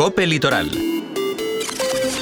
Cope Litoral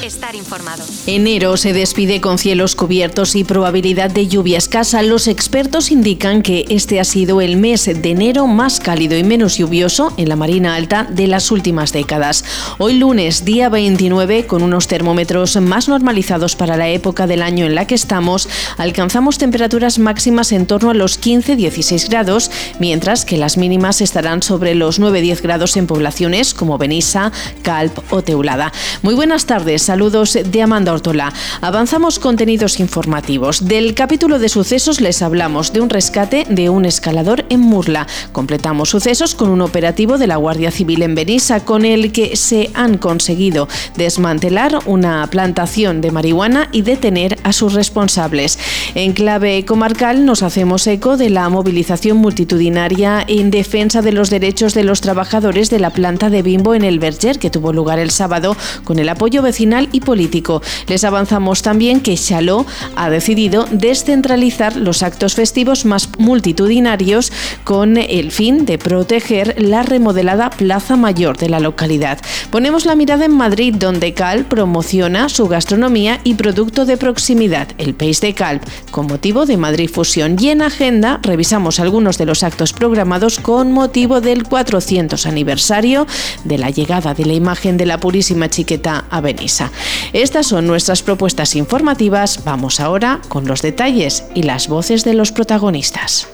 estar informado. Enero se despide con cielos cubiertos y probabilidad de lluvia escasa. Los expertos indican que este ha sido el mes de enero más cálido y menos lluvioso en la Marina Alta de las últimas décadas. Hoy lunes, día 29, con unos termómetros más normalizados para la época del año en la que estamos, alcanzamos temperaturas máximas en torno a los 15-16 grados, mientras que las mínimas estarán sobre los 9-10 grados en poblaciones como Benissa, Calp o Teulada. Muy buenas tardes. Saludos de Amanda Ortola. Avanzamos contenidos informativos. Del capítulo de sucesos les hablamos de un rescate de un escalador en Murla. Completamos sucesos con un operativo de la Guardia Civil en Benissa con el que se han conseguido desmantelar una plantación de marihuana y detener a sus responsables. En clave comarcal nos hacemos eco de la movilización multitudinaria en defensa de los derechos de los trabajadores de la planta de Bimbo en el Berger que tuvo lugar el sábado con el apoyo vecinal y político. Les avanzamos también que Chaló ha decidido descentralizar los actos festivos más multitudinarios con el fin de proteger la remodelada Plaza Mayor de la localidad. Ponemos la mirada en Madrid, donde Cal promociona su gastronomía y producto de proximidad, el Peix de Calp, con motivo de Madrid Fusión. Y en agenda revisamos algunos de los actos programados con motivo del 400 aniversario de la llegada de la imagen de la Purísima Chiqueta a Benissa. Estas son nuestras propuestas informativas. Vamos ahora con los detalles y las voces de los protagonistas.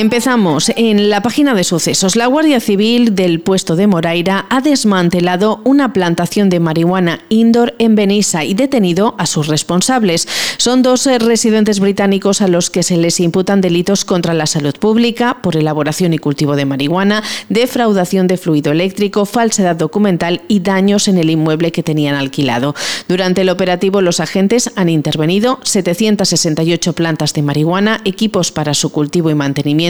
Empezamos en la página de sucesos. La Guardia Civil del puesto de Moraira ha desmantelado una plantación de marihuana indoor en Benissa y detenido a sus responsables. Son dos eh, residentes británicos a los que se les imputan delitos contra la salud pública por elaboración y cultivo de marihuana, defraudación de fluido eléctrico, falsedad documental y daños en el inmueble que tenían alquilado. Durante el operativo los agentes han intervenido 768 plantas de marihuana, equipos para su cultivo y mantenimiento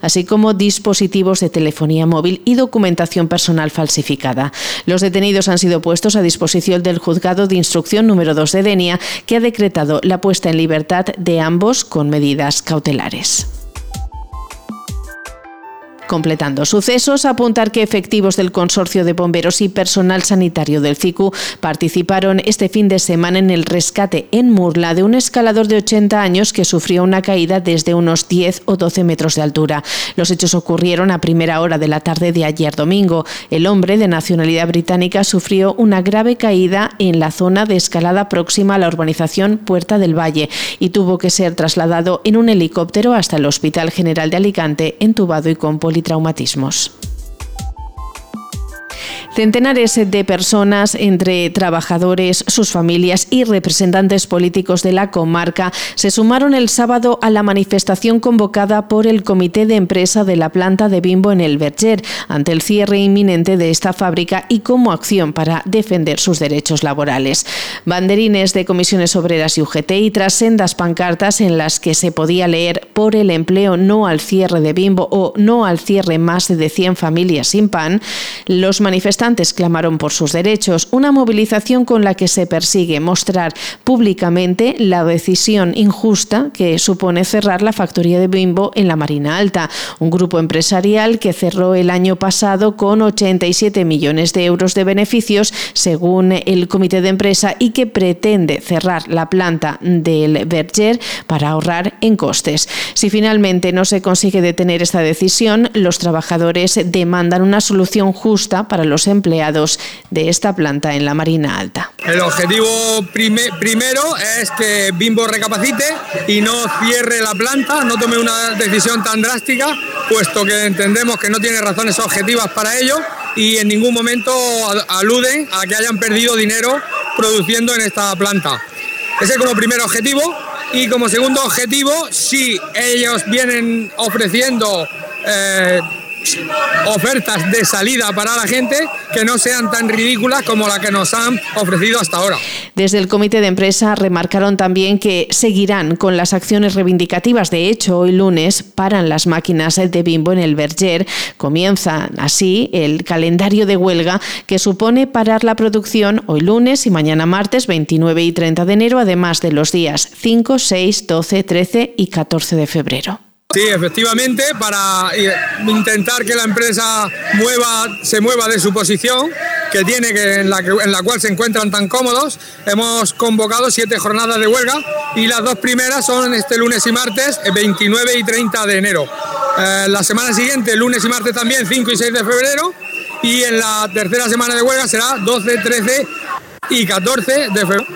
así como dispositivos de telefonía móvil y documentación personal falsificada. Los detenidos han sido puestos a disposición del juzgado de instrucción número 2 de Denia, que ha decretado la puesta en libertad de ambos con medidas cautelares. Completando sucesos, apuntar que efectivos del Consorcio de Bomberos y personal sanitario del CICU participaron este fin de semana en el rescate en Murla de un escalador de 80 años que sufrió una caída desde unos 10 o 12 metros de altura. Los hechos ocurrieron a primera hora de la tarde de ayer domingo. El hombre de nacionalidad británica sufrió una grave caída en la zona de escalada próxima a la urbanización Puerta del Valle y tuvo que ser trasladado en un helicóptero hasta el Hospital General de Alicante entubado y con traumatismos. Centenares de personas, entre trabajadores, sus familias y representantes políticos de la comarca, se sumaron el sábado a la manifestación convocada por el Comité de Empresa de la planta de Bimbo en el Berger ante el cierre inminente de esta fábrica y como acción para defender sus derechos laborales. Banderines de comisiones obreras y UGT y tras sendas pancartas en las que se podía leer por el empleo no al cierre de Bimbo o no al cierre más de 100 familias sin pan, los manifestantes clamaron por sus derechos, una movilización con la que se persigue mostrar públicamente la decisión injusta que supone cerrar la factoría de Bimbo en la Marina Alta, un grupo empresarial que cerró el año pasado con 87 millones de euros de beneficios, según el comité de empresa, y que pretende cerrar la planta del Berger para ahorrar en costes. Si finalmente no se consigue detener esta decisión, los trabajadores demandan una solución justa para los empleados de esta planta en la Marina Alta. El objetivo primero es que Bimbo recapacite y no cierre la planta, no tome una decisión tan drástica, puesto que entendemos que no tiene razones objetivas para ello y en ningún momento aluden a que hayan perdido dinero produciendo en esta planta. Ese es como primer objetivo. Y como segundo objetivo, si ellos vienen ofreciendo eh, ofertas de salida para la gente que no sean tan ridículas como la que nos han ofrecido hasta ahora. Desde el comité de empresa remarcaron también que seguirán con las acciones reivindicativas. De hecho, hoy lunes paran las máquinas de Bimbo en el Berger. Comienza así el calendario de huelga que supone parar la producción hoy lunes y mañana martes 29 y 30 de enero, además de los días 5, 6, 12, 13 y 14 de febrero. Sí, efectivamente, para intentar que la empresa se mueva de su posición que tiene, que en, la en la cual se encuentran tan cómodos, hemos convocado siete jornadas de huelga y las dos primeras son este lunes y martes, 29 y 30 de enero. Eh, la semana siguiente, lunes y martes también, 5 y 6 de febrero, y en la tercera semana de huelga será 12, 13 y 14 de febrero.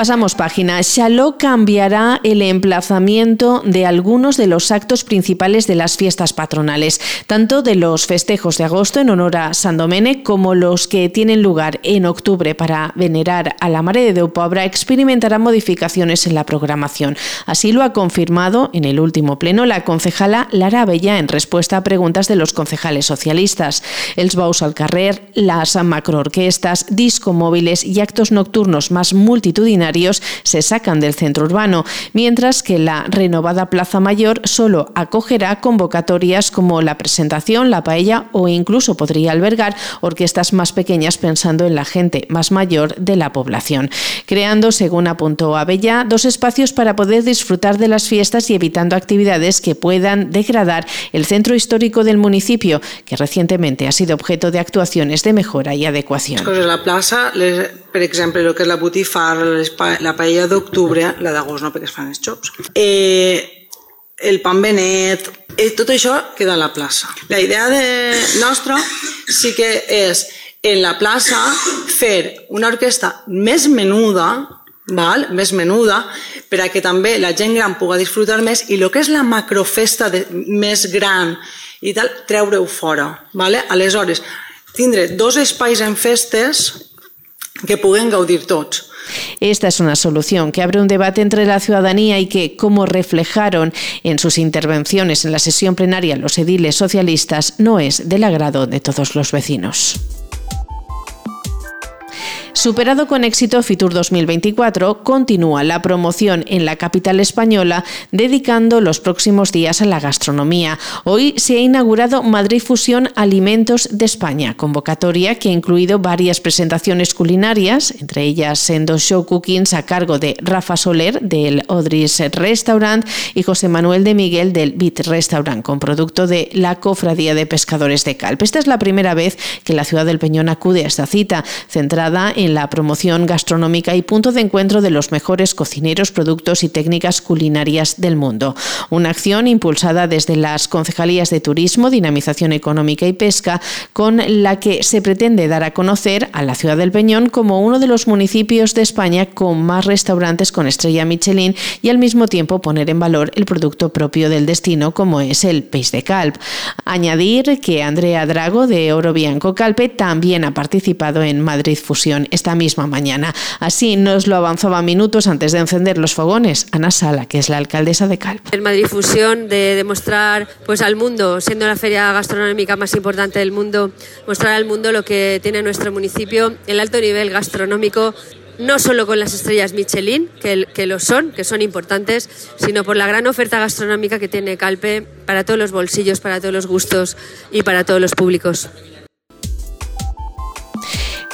Pasamos página. Shaló cambiará el emplazamiento de algunos de los actos principales de las fiestas patronales, tanto de los festejos de agosto en honor a San Domene como los que tienen lugar en octubre para venerar a la Mare de Pobra experimentarán modificaciones en la programación. Así lo ha confirmado en el último pleno la concejala Lara Bella en respuesta a preguntas de los concejales socialistas. Els bous al carrer, las macroorquestas, discomóviles y actos nocturnos más multitudinarios se sacan del centro urbano, mientras que la renovada Plaza Mayor solo acogerá convocatorias como la presentación, la paella o incluso podría albergar orquestas más pequeñas pensando en la gente más mayor de la población, creando, según apuntó Abella, dos espacios para poder disfrutar de las fiestas y evitando actividades que puedan degradar el centro histórico del municipio, que recientemente ha sido objeto de actuaciones de mejora y adecuación. La plaza, per exemple, el que és la botifarra, la paella d'octubre, la d'agost no perquè es fan els xops, eh, el pan benet, eh, tot això queda a la plaça. La idea de nostra sí que és en la plaça fer una orquestra més menuda, val? més menuda, per a que també la gent gran pugui disfrutar més i el que és la macrofesta de, més gran i tal, treure-ho fora. Vale? Aleshores, tindre dos espais en festes que pueden gaudir todos. Esta es una solución que abre un debate entre la ciudadanía y que, como reflejaron en sus intervenciones en la sesión plenaria los ediles socialistas, no es del agrado de todos los vecinos. Superado con éxito Fitur 2024, continúa la promoción en la capital española, dedicando los próximos días a la gastronomía. Hoy se ha inaugurado Madrid Fusión Alimentos de España, convocatoria que ha incluido varias presentaciones culinarias, entre ellas en dos show cookings a cargo de Rafa Soler del Odris Restaurant y José Manuel de Miguel del Bit Restaurant, con producto de la Cofradía de Pescadores de Calpe. Esta es la primera vez que la ciudad del Peñón acude a esta cita, centrada en la promoción gastronómica y punto de encuentro de los mejores cocineros, productos y técnicas culinarias del mundo. Una acción impulsada desde las concejalías de Turismo, Dinamización Económica y Pesca, con la que se pretende dar a conocer a la ciudad del Peñón como uno de los municipios de España con más restaurantes con estrella Michelin y al mismo tiempo poner en valor el producto propio del destino como es el peix de calp. Añadir que Andrea Drago de Oro Bianco Calpe también ha participado en Madrid Fusión esta misma mañana. Así nos lo avanzaba minutos antes de encender los fogones Ana Sala, que es la alcaldesa de Calvo. El Madrid Fusión de demostrar pues al mundo, siendo la feria gastronómica más importante del mundo, mostrar al mundo lo que tiene nuestro municipio, el alto nivel gastronómico no solo con las estrellas Michelin, que, que, lo son, que son importantes, sino por la gran oferta gastronómica que tiene Calpe para todos los bolsillos, para todos los gustos y para todos los públicos.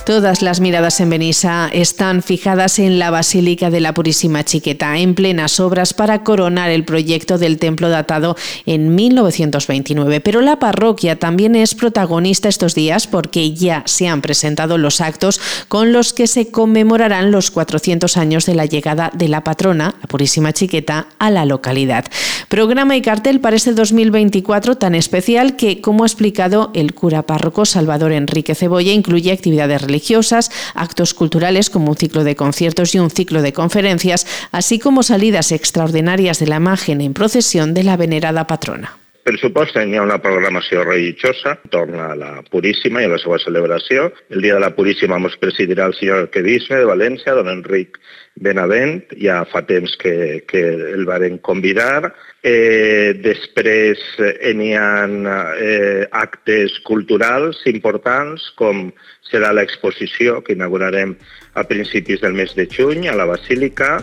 Todas las miradas en Benissa están fijadas en la Basílica de la Purísima Chiqueta, en plenas obras para coronar el proyecto del templo datado en 1929. Pero la parroquia también es protagonista estos días porque ya se han presentado los actos con los que se conmemorarán los 400 años de la llegada de la patrona, la Purísima Chiqueta, a la localidad. Programa y cartel para este 2024 tan especial que, como ha explicado el cura párroco Salvador Enrique Cebolla, incluye actividades religiosas religiosas, actos culturales como un ciclo de conciertos y un ciclo de conferencias, así como salidas extraordinarias de la imagen en procesión de la venerada patrona. Per supost, hi ha una programació religiosa, torna a la Puríssima i a la seva celebració. El dia de la Puríssima ens presidirà el senyor Arquebisme de València, don Enric Benavent, ja fa temps que, que el varen convidar. Eh, després eh, n'hi ha eh, actes culturals importants, com serà l'exposició que inaugurarem a principis del mes de juny a la Basílica,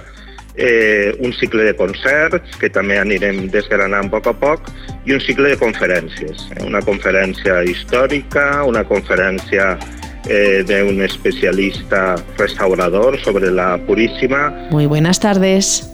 eh, un cicle de concerts que també anirem desgranant a poc a poc i un cicle de conferències. Eh, una conferència històrica, una conferència eh, de un especialista restaurador sobre la Purísima. Muy buenas tardes.